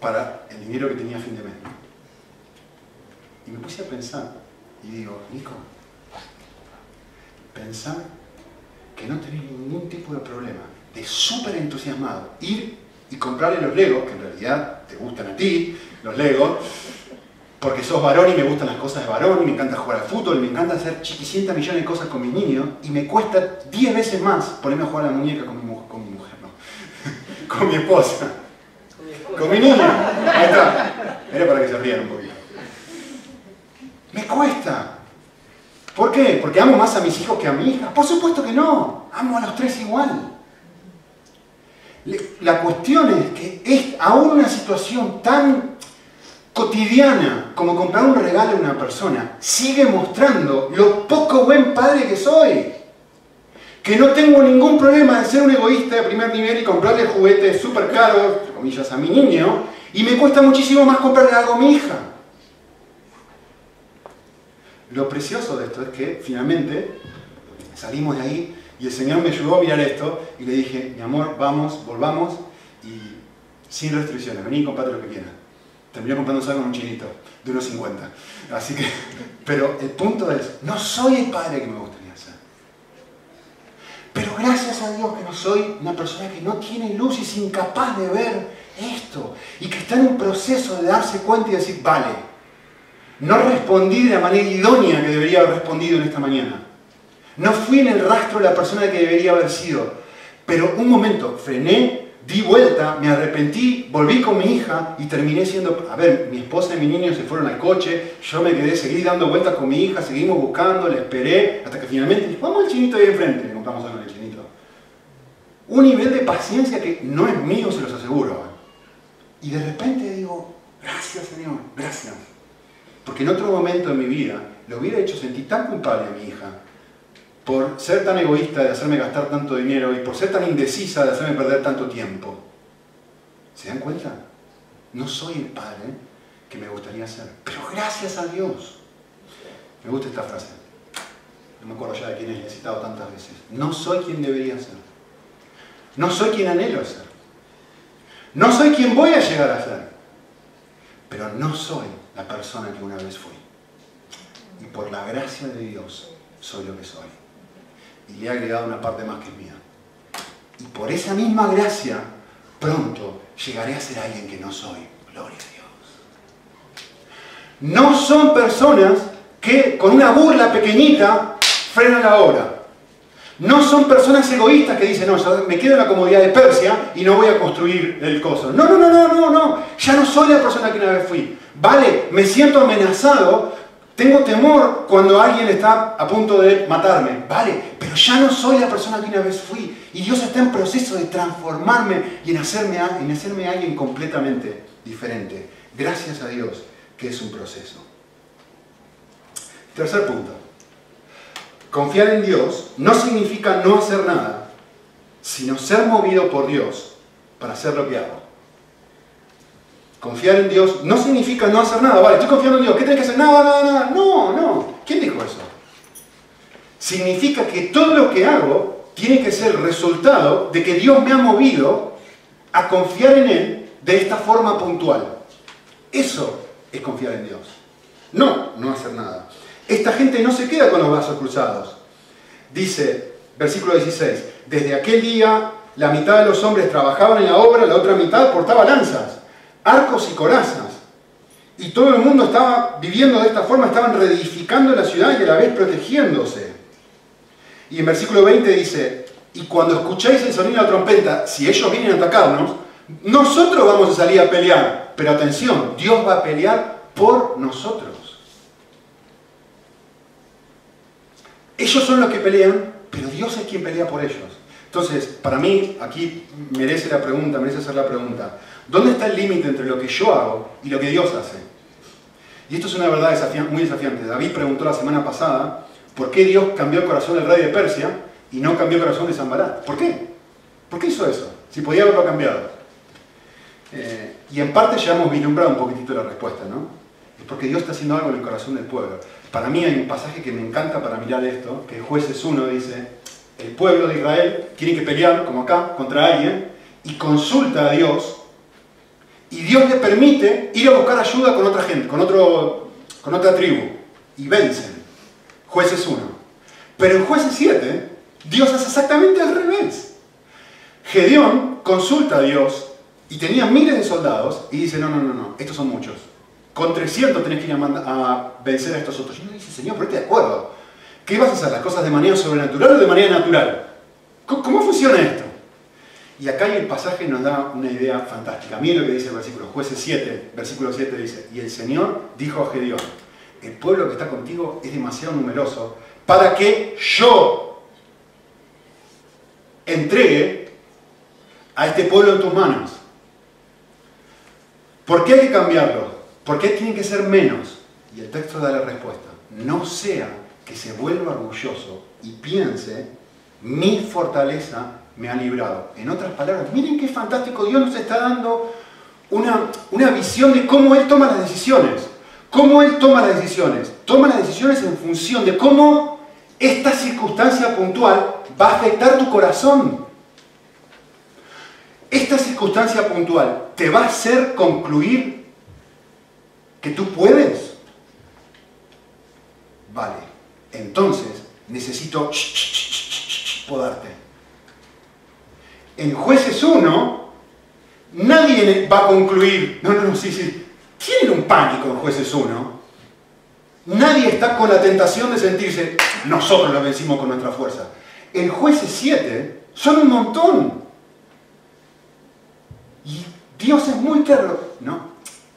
Para el dinero que tenía a fin de mes. Y me puse a pensar y digo, Nico, pensar que no tenés ningún tipo de problema, de súper entusiasmado, ir y comprarle los Legos, que en realidad te gustan a ti, los Legos, porque sos varón y me gustan las cosas de varón, y me encanta jugar al fútbol, me encanta hacer chiquicientas millones de cosas con mis niños, y me cuesta 10 veces más ponerme a jugar a la muñeca con mi, con mi mujer, con mi esposa, con mi niña, ahí está, era para que se rían un poquito. Me cuesta. ¿Por qué? ¿Porque amo más a mis hijos que a mi hija? Por supuesto que no, amo a los tres igual. La cuestión es que es aún una situación tan cotidiana como comprar un regalo a una persona sigue mostrando lo poco buen padre que soy. Que no tengo ningún problema de ser un egoísta de primer nivel y comprarle juguetes súper caros, comillas, a mi niño, y me cuesta muchísimo más comprarle algo a mi hija. Lo precioso de esto es que finalmente salimos de ahí y el Señor me ayudó a mirar esto y le dije, mi amor, vamos, volvamos y sin restricciones, vení y comprate lo que quieras terminó comprando algo con un chinito de unos 50. Así que, pero el punto es, no soy el padre que me gustaría ser. Pero gracias a Dios que no soy una persona que no tiene luz y es incapaz de ver esto. Y que está en un proceso de darse cuenta y decir, vale, no respondí de la manera idónea que debería haber respondido en esta mañana. No fui en el rastro de la persona que debería haber sido. Pero un momento, frené di vuelta, me arrepentí, volví con mi hija y terminé siendo, a ver, mi esposa y mi niño se fueron al coche, yo me quedé, seguí dando vueltas con mi hija, seguimos buscando, le esperé, hasta que finalmente, vamos al chinito ahí enfrente, le compramos algo al chinito. Un nivel de paciencia que no es mío, se los aseguro. Y de repente digo, gracias Señor, gracias. Porque en otro momento de mi vida lo hubiera hecho sentir tan culpable a mi hija, por ser tan egoísta de hacerme gastar tanto dinero y por ser tan indecisa de hacerme perder tanto tiempo. ¿Se dan cuenta? No soy el padre que me gustaría ser, pero gracias a Dios. Me gusta esta frase. No me acuerdo ya de quién he citado tantas veces. No soy quien debería ser. No soy quien anhelo ser. No soy quien voy a llegar a ser. Pero no soy la persona que una vez fui. Y por la gracia de Dios soy lo que soy y le he agregado una parte más que mía. Y por esa misma gracia, pronto llegaré a ser alguien que no soy. Gloria a Dios. No son personas que con una burla pequeñita frenan la obra. No son personas egoístas que dicen, no, me quedo en la comodidad de Persia y no voy a construir el coso. No, no, no, no, no, no. Ya no soy la persona que una vez fui. Vale, me siento amenazado Tengo temor cuando alguien está a punto de matarme. Vale, pero ya no soy la persona que una vez fui. Y Dios está en proceso de transformarme y en hacerme, en hacerme alguien completamente diferente. Gracias a Dios que es un proceso. Tercer punto. Confiar en Dios no significa no hacer nada, sino ser movido por Dios para hacer lo que hago. Confiar en Dios no significa no hacer nada. Vale, estoy confiando en Dios. ¿Qué tengo que hacer? Nada, nada, nada. No, no. ¿Quién dijo eso? Significa que todo lo que hago tiene que ser resultado de que Dios me ha movido a confiar en Él de esta forma puntual. Eso es confiar en Dios. No, no hacer nada. Esta gente no se queda con los brazos cruzados. Dice, versículo 16, desde aquel día la mitad de los hombres trabajaban en la obra, la otra mitad portaba lanzas arcos y corazas. Y todo el mundo estaba viviendo de esta forma, estaban reedificando la ciudad y a la vez protegiéndose. Y en versículo 20 dice, y cuando escucháis el sonido de la trompeta, si ellos vienen a atacarnos, nosotros vamos a salir a pelear. Pero atención, Dios va a pelear por nosotros. Ellos son los que pelean, pero Dios es quien pelea por ellos. Entonces, para mí, aquí merece la pregunta, merece hacer la pregunta. ¿Dónde está el límite entre lo que yo hago y lo que Dios hace? Y esto es una verdad muy desafiante. David preguntó la semana pasada por qué Dios cambió el corazón del rey de Persia y no cambió el corazón de Zambarat. ¿Por qué? ¿Por qué hizo eso? Si podía haberlo cambiado. Eh, y en parte ya hemos vislumbrado un poquitito la respuesta, ¿no? Es porque Dios está haciendo algo en el corazón del pueblo. Para mí hay un pasaje que me encanta para mirar esto, que Jueces 1 dice, el pueblo de Israel tiene que pelear, como acá, contra alguien, y consulta a Dios y Dios le permite ir a buscar ayuda con otra gente, con, otro, con otra tribu. Y vencen. Jueces 1. Pero en Jueces 7, Dios hace exactamente al revés. Gedeón consulta a Dios y tenía miles de soldados y dice, no, no, no, no, estos son muchos. Con 300 tenés que ir a, vencer a estos otros. Y uno dice, Señor, pero de acuerdo. ¿Qué vas a hacer? ¿Las cosas de manera sobrenatural o de manera natural? ¿Cómo funciona esto? Y acá el pasaje nos da una idea fantástica. Miren lo que dice el versículo, jueces 7, versículo 7 dice, y el Señor dijo a Gedeón, el pueblo que está contigo es demasiado numeroso para que yo entregue a este pueblo en tus manos. ¿Por qué hay que cambiarlo? ¿Por qué tienen que ser menos? Y el texto da la respuesta. No sea que se vuelva orgulloso y piense mi fortaleza me ha librado. En otras palabras, miren qué fantástico, Dios nos está dando una, una visión de cómo Él toma las decisiones. Cómo Él toma las decisiones. Toma las decisiones en función de cómo esta circunstancia puntual va a afectar tu corazón. Esta circunstancia puntual te va a hacer concluir que tú puedes. Vale, entonces necesito podarte en jueces 1, nadie va a concluir, no, no, no, sí, sí, tienen un pánico en jueces 1. Nadie está con la tentación de sentirse, nosotros lo vencimos con nuestra fuerza. En jueces 7 son un montón. Y Dios es muy claro, no,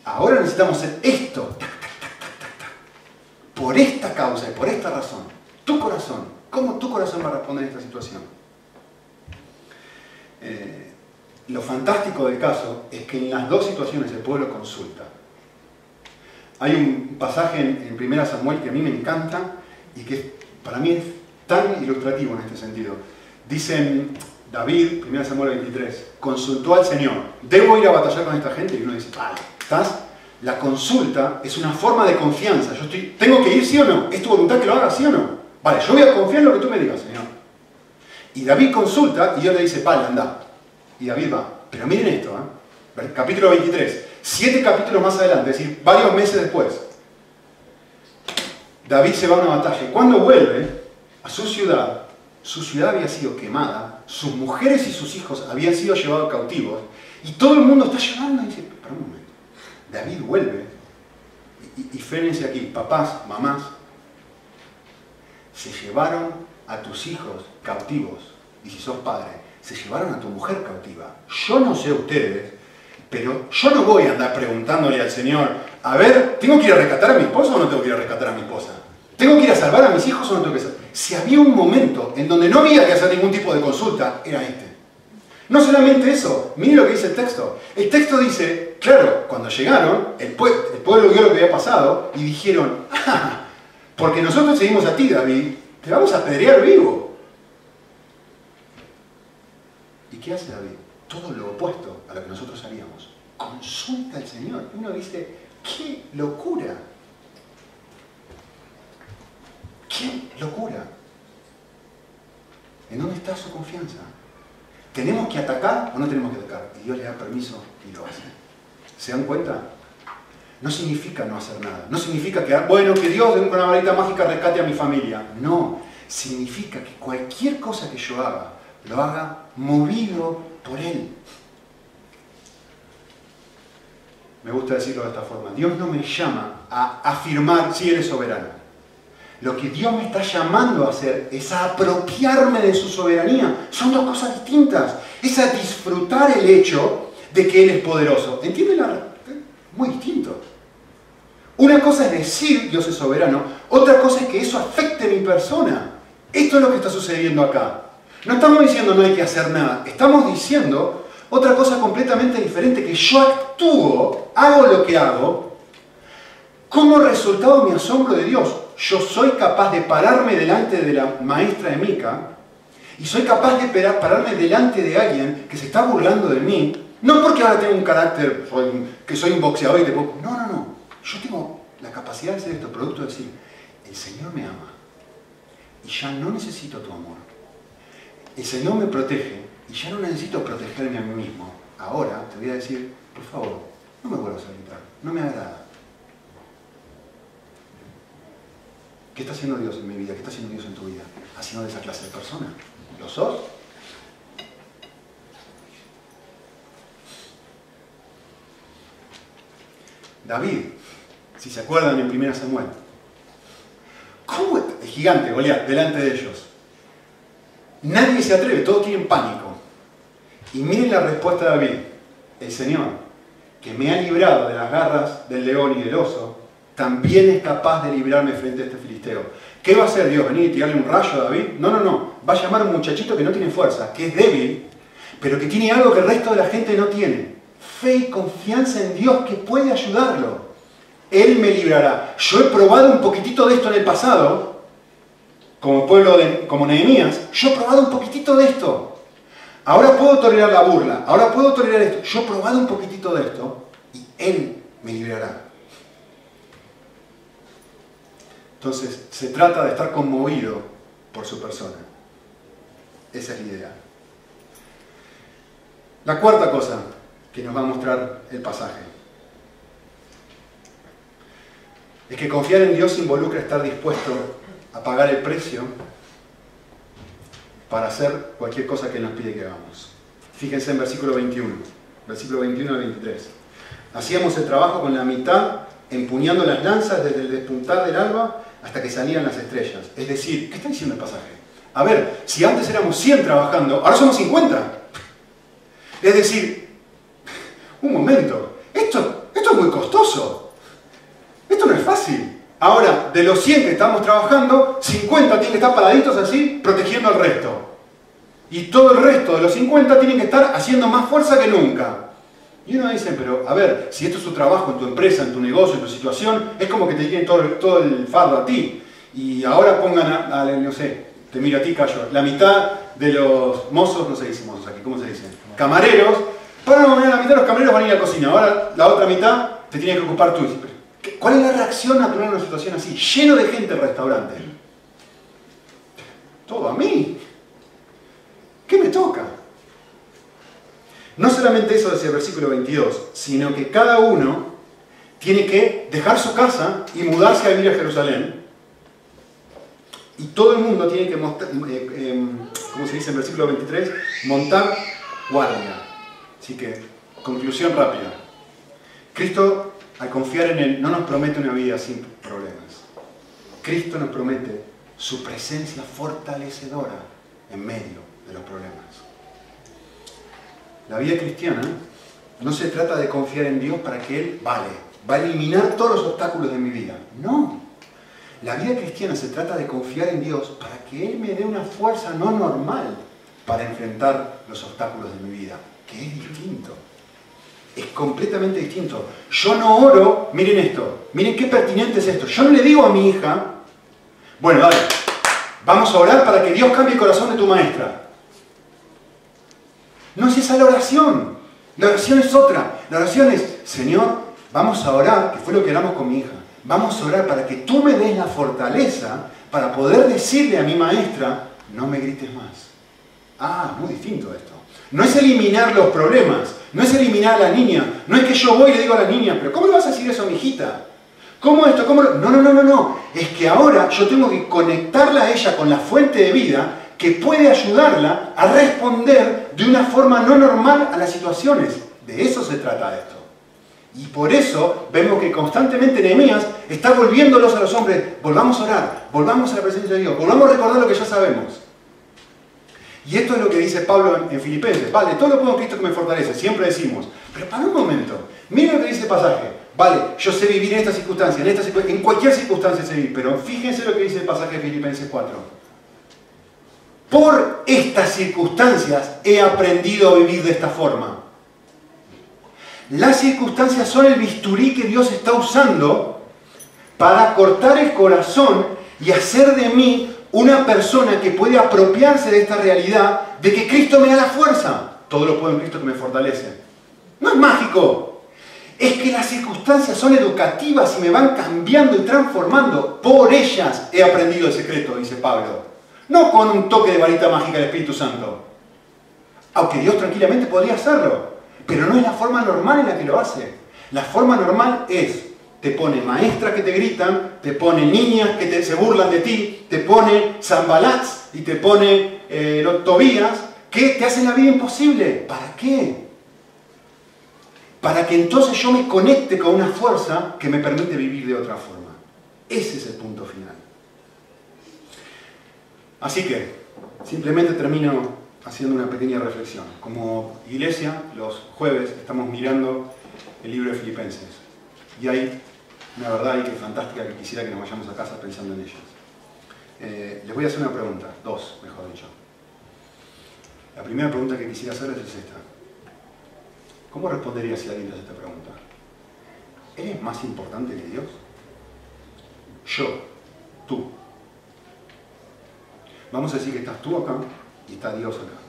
ahora necesitamos hacer esto, por esta causa y por esta razón. Tu corazón, ¿cómo tu corazón va a responder a esta situación? Eh, lo fantástico del caso es que en las dos situaciones el pueblo consulta. Hay un pasaje en, 1 Samuel que a mí me encanta y que para mí es tan ilustrativo en este sentido. Dicen David, 1 Samuel 23, consultó al Señor, ¿debo ir a batallar con esta gente? Y uno dice, vale, ¿estás? La consulta es una forma de confianza. Yo estoy, ¿Tengo que ir sí o no? ¿Es tu voluntad que lo haga sí o no? Vale, yo voy a confiar en lo que tú me digas, Señor. Y David consulta y Dios le dice, vale, anda. Y David va. Pero miren esto, ¿eh? capítulo 23. Siete capítulos más adelante, es decir, varios meses después. David se va a una batalla. Cuando vuelve a su ciudad, su ciudad había sido quemada, sus mujeres y sus hijos habían sido llevados cautivos, y todo el mundo está llorando y dice, para un momento, David vuelve, y, y aquí, papás, mamás, se llevaron a tus hijos cautivos, y si sos padre, se llevaron a tu mujer cautiva. Yo no sé ustedes, pero yo no voy a andar preguntándole al Señor, a ver, ¿tengo que ir a rescatar a mi esposa o no tengo que ir a rescatar a mi esposa? ¿Tengo que ir a salvar a mis hijos o no tengo que salvar? Si había un momento en donde no había que hacer ningún tipo de consulta, era este. No solamente eso, mire lo que dice el texto. El texto dice, claro, cuando llegaron, el, pueblo vio lo que había pasado y dijeron, ah, porque nosotros seguimos a ti, David, te vamos a apedrear vivo. ¿Y qué hace David? Todo lo opuesto a lo que nosotros haríamos. Consulta al Señor. Uno dice, ¡qué locura! ¡Qué locura! ¿En dónde está su confianza? ¿Tenemos que atacar o no tenemos que atacar? Y Dios le da permiso y lo hace. ¿Se dan cuenta? No significa no hacer nada. No significa que, bueno, que Dios con una varita mágica rescate a mi familia. No. Significa que cualquier cosa que yo haga, lo haga movido por Él. Me gusta decirlo de esta forma. Dios no me llama a afirmar si eres soberano. Lo que Dios me está llamando a hacer es a apropiarme de su soberanía. Son dos cosas distintas. Es a disfrutar el hecho de que Él es poderoso. ¿Entienden? Muy distinto. Una cosa es decir Dios es soberano, otra cosa es que eso afecte mi persona. Esto es lo que está sucediendo acá. No estamos diciendo no hay que hacer nada, estamos diciendo otra cosa completamente diferente, que yo actúo, hago lo que hago, como resultado de mi asombro de Dios yo soy capaz de pararme delante de la maestra de Mica y soy capaz de pararme delante de alguien que se está burlando de mí, no porque ahora tengo un carácter, que soy un boxeador y te puedo... No, no, no. Yo tengo la capacidad de hacer esto, producto de decir, el Señor me ama y ya no necesito tu amor. El Señor me protege y ya no necesito protegerme a mí mismo. Ahora te voy a decir, por favor, no me vuelvas a gritar, no me agrada. ¿Qué está haciendo Dios en mi vida? ¿Qué está haciendo Dios en tu vida? Haciendo de esa clase de persona. ¿Lo sos? David, si se acuerdan en 1 Samuel, ¿cómo el gigante Goliat delante de ellos? Nadie se atreve, todos tienen pánico. Y miren la respuesta de David. El Señor, que me ha librado de las garras del león y del oso, también es capaz de librarme frente a este filisteo. ¿Qué va a hacer Dios? ¿Venir y tirarle un rayo a David? No, no, no. Va a llamar a un muchachito que no tiene fuerza, que es débil, pero que tiene algo que el resto de la gente no tiene. Fe y confianza en Dios que puede ayudarlo. Él me librará. Yo he probado un poquitito de esto en el pasado, como pueblo de, como Nehemías. Yo he probado un poquitito de esto. Ahora puedo tolerar la burla. Ahora puedo tolerar esto. Yo he probado un poquitito de esto y Él me librará. Entonces, se trata de estar conmovido por su persona. Esa es la idea. La cuarta cosa que nos va a mostrar el pasaje es que confiar en Dios involucra estar dispuesto a pagar el precio para hacer cualquier cosa que Él nos pide que hagamos. Fíjense en versículo 21, versículo 21 al 23. Hacíamos el trabajo con la mitad, empuñando las lanzas desde el despuntar del alba hasta que salían las estrellas. Es decir, ¿qué está diciendo el pasaje? A ver, si antes éramos 100 trabajando, ahora somos 50. Es decir, un momento, esto, esto es muy costoso. Esto no es fácil. Ahora, de los 100 que estamos trabajando, 50 tienen que estar paraditos así, protegiendo al resto. Y todo el resto de los 50 tienen que estar haciendo más fuerza que nunca. Y uno dice, pero a ver, si esto es tu trabajo, en tu empresa, en tu negocio, en tu situación, es como que te tienen todo, todo el fardo a ti. Y ahora pongan a, no sé, te miro a ti, Cayo, la mitad de los mozos, no se dice mozos aquí, ¿cómo se dice? Camareros, para la mitad de los camareros van a ir a la cocina, ahora la otra mitad te tienes que ocupar tú. ¿Cuál es la reacción en una situación así? Lleno de gente el restaurante. Todo a mí. ¿Qué me toca? No solamente eso decía el versículo 22, sino que cada uno tiene que dejar su casa y mudarse a vivir a Jerusalén. Y todo el mundo tiene que, eh, em, como se dice en el versículo 23, montar guardia. Así que, conclusión rápida. Cristo, al confiar en Él, no nos promete una vida sin problemas. Cristo nos promete su presencia fortalecedora en medio de los problemas. La vida cristiana no se trata de confiar en Dios para que Él vale. va a eliminar todos los obstáculos de mi vida. No. La vida cristiana se trata de confiar en Dios para que Él me dé una fuerza no normal para enfrentar los obstáculos de mi vida, que es distinto. Es completamente distinto. Yo no oro, miren esto, miren qué pertinente es esto. Yo no le digo a mi hija, bueno, dale, vamos a orar para que Dios cambie el corazón de tu maestra. No es esa la oración. La oración es otra. La oración es, Señor, vamos a orar, que fue lo que oramos con mi hija. Vamos a orar para que tú me des la fortaleza para poder decirle a mi maestra, no me grites más. Ah, muy distinto esto. No es eliminar los problemas, no es eliminar a la niña, no es que yo voy y le digo a la niña, pero ¿cómo le vas a decir eso a mi hijita? ¿Cómo esto? ¿Cómo No, no, no, no, no. Es que ahora yo tengo que conectarla a ella con la fuente de vida que puede ayudarla a responder de una forma no normal a las situaciones. De eso se trata esto. Y por eso vemos que constantemente Nehemías está volviéndolos a los hombres, volvamos a orar, volvamos a la presencia de Dios, volvamos a recordar lo que ya sabemos. Y esto es lo que dice Pablo en, Filipenses. Vale, todo lo puedo en Cristo que me fortalece, siempre decimos. Pero para un momento, miren lo que dice el pasaje. Vale, yo sé vivir en esta circunstancia, en, en cualquier circunstancia sé vivir, pero fíjense lo que dice el pasaje de Filipenses 4. Por estas circunstancias he aprendido a vivir de esta forma. Las circunstancias son el bisturí que Dios está usando para cortar el corazón y hacer de mí una persona que puede apropiarse de esta realidad de que Cristo me da la fuerza. Todo lo puedo en Cristo que me fortalece. No es mágico. Es que las circunstancias son educativas y me van cambiando y transformando. Por ellas he aprendido el secreto, dice Pablo. No con un toque de varita mágica del Espíritu Santo. Aunque Dios tranquilamente podría hacerlo. Pero no es la forma normal en la que lo hace. La forma normal es te pone maestras que te gritan, te pone niñas que se burlan de ti, te pone zambalats y te pone eh, Tobías que te hacen la vida imposible. ¿Para qué? Para que entonces yo me conecte con una fuerza que me permite vivir de otra forma. Ese es el punto final. Así que, simplemente termino haciendo una pequeña reflexión. Como iglesia, los jueves estamos mirando el libro de Filipenses. Y hay una verdad ahí que fantástica que quisiera que nos vayamos a casa pensando en ellas. Eh, les voy a hacer una pregunta, dos, mejor dicho. La primera pregunta que quisiera hacer es esta. ¿Cómo respondería si alguien te hace esta pregunta? ¿Eres más importante que Dios? Yo, tú. Vamos a decir que estás tú acá y está Dios acá.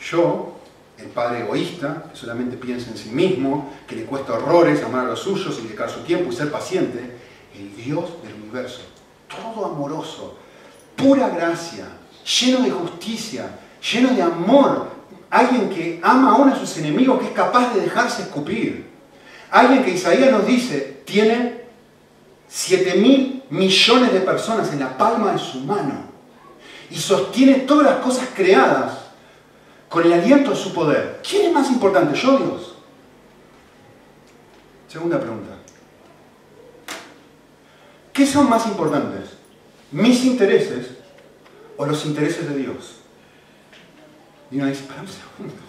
Yo el padre egoísta, que solamente piensa en sí mismo, que le cuesta horrores amar a los suyos y dedicar su tiempo y ser paciente, el Dios del universo, todo amoroso, pura gracia, lleno de justicia, lleno de amor, alguien que ama aún a sus enemigos, que es capaz de dejarse escupir, alguien que Isaías nos dice, tiene 7 mil millones de personas en la palma de su mano y sostiene todas las cosas creadas con el aliento de su poder. ¿Quién es más importante, yo o Dios? Segunda pregunta. ¿Qué son más importantes? ¿Mis intereses o los intereses de Dios? Y uno dice, para un segundo.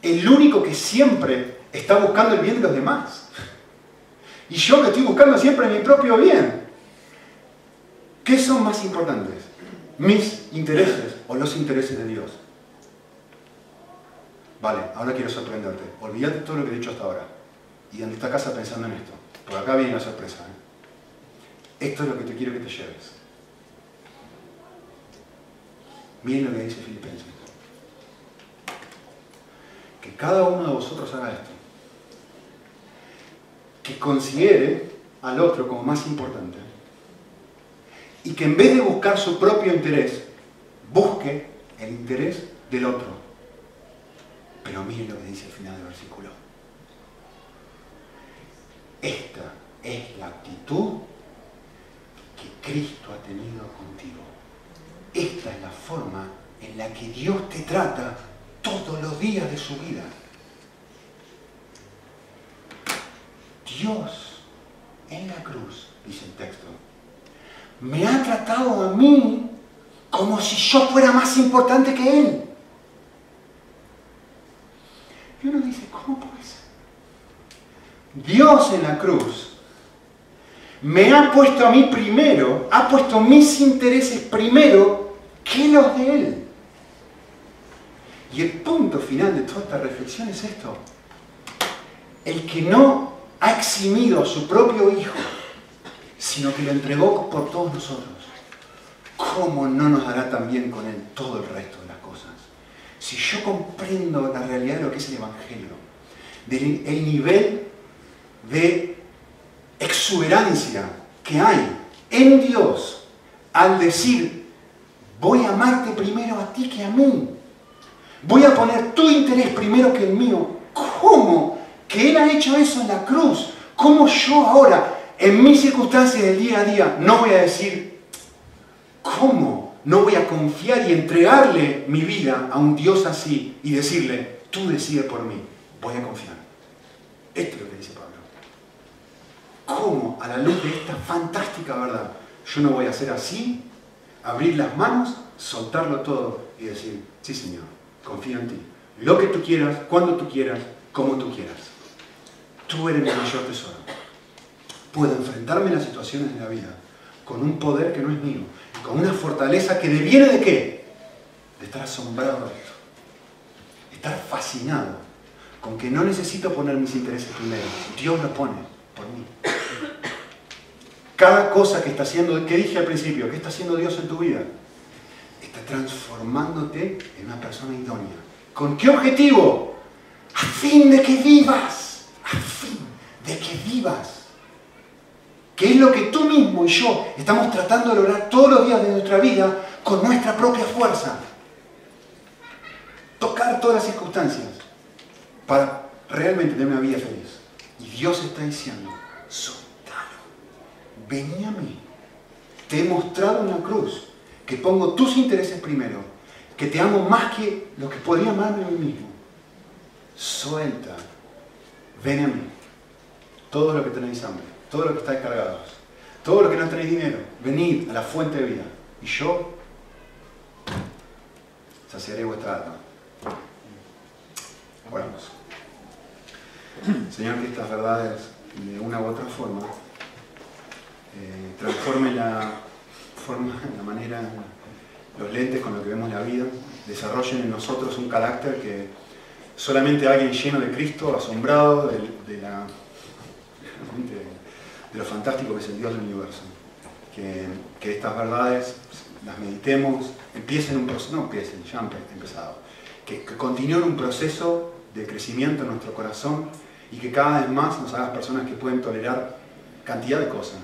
El único que siempre está buscando el bien de los demás. Y yo que estoy buscando siempre mi propio bien. ¿Qué son más importantes? ¿Mis intereses o los intereses de Dios? Vale, ahora quiero sorprenderte. Olvídate todo lo que he dicho hasta ahora. Y en esta casa pensando en esto. Por acá viene la sorpresa. ¿eh? Esto es lo que te quiero que te lleves. Miren lo que dice Filipenses. Que cada uno de vosotros haga esto. Que considere al otro como más importante. Y que en vez de buscar su propio interés, busque el interés del otro. Pero miren lo que dice al final del versículo. Esta es la actitud que Cristo ha tenido contigo. Esta es la forma en la que Dios te trata todos los días de su vida. Dios en la cruz, dice el texto, me ha tratado a mí como si yo fuera más importante que Él. Y uno dice, ¿cómo puede ser? Dios en la cruz me ha puesto a mí primero, ha puesto mis intereses primero que los de Él. Y el punto final de toda esta reflexión es esto. El que no ha eximido a su propio Hijo, sino que lo entregó por todos nosotros, ¿cómo no nos dará también con Él todo el resto de las cosas? Si yo comprendo la realidad de lo que es el Evangelio, del nivel de exuberancia que hay en Dios al decir, voy a amarte primero a ti que a mí. Voy a poner tu interés primero que el mío. ¿Cómo? Que Él ha hecho eso en la cruz. ¿Cómo yo ahora, en mis circunstancias del día a día, no voy a decir, ¿cómo? No voy a confiar y entregarle mi vida a un Dios así y decirle, tú decides por mí. Voy a confiar. Esto es lo que dice Pablo. ¿Cómo a la luz de esta fantástica verdad yo no voy a hacer así, abrir las manos, soltarlo todo y decir, sí Señor, confío en ti. Lo que tú quieras, cuando tú quieras, como tú quieras. Tú eres mi mayor tesoro. Puedo enfrentarme a las situaciones de la vida con un poder que no es mío, con una fortaleza que deviene de qué? De estar asombrado de esto, estar fascinado con que no necesito poner mis intereses primero, Dios lo pone por mí. Cada cosa que está haciendo, que dije al principio, que está haciendo Dios en tu vida, está transformándote en una persona idónea. ¿Con qué objetivo? A fin de que vivas. A fin de que vivas. Que es lo que tú mismo y yo estamos tratando de lograr todos los días de nuestra vida con nuestra propia fuerza. Tocar todas las circunstancias para realmente tener una vida feliz. Y Dios está diciendo, soltalo, vení a mí. Te he mostrado en la cruz que pongo tus intereses primero, que te amo más que lo que podría amarme a mí mismo. Suelta, ven a mí. Todo lo que tenéis hambre, todo lo que estáis cargados, todo lo que no tenéis dinero, venid a la fuente de vida. Y yo saciaré vuestra alma. Oramos. Señor, que estas verdades, de una u otra forma, eh, transformen la forma, la manera, los lentes con los que vemos la vida, desarrollen en nosotros un carácter que solamente alguien lleno de Cristo, asombrado de, de, la, de lo fantástico que es el Dios del universo. Que, estas verdades las meditemos, empiecen un proceso, no empiecen, ya han empezado, que, que continúen un proceso de crecimiento en nuestro corazón y que cada vez más nos hagas personas que pueden tolerar cantidad de cosas.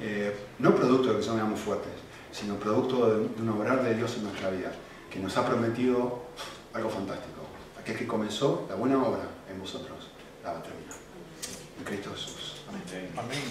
Eh, no producto de que somos fuertes, sino producto de, un obrar de Dios en nuestra vida, que nos ha prometido algo fantástico. Aquel que comenzó la buena obra en vosotros, la va a terminar. En Cristo Jesús. I mean,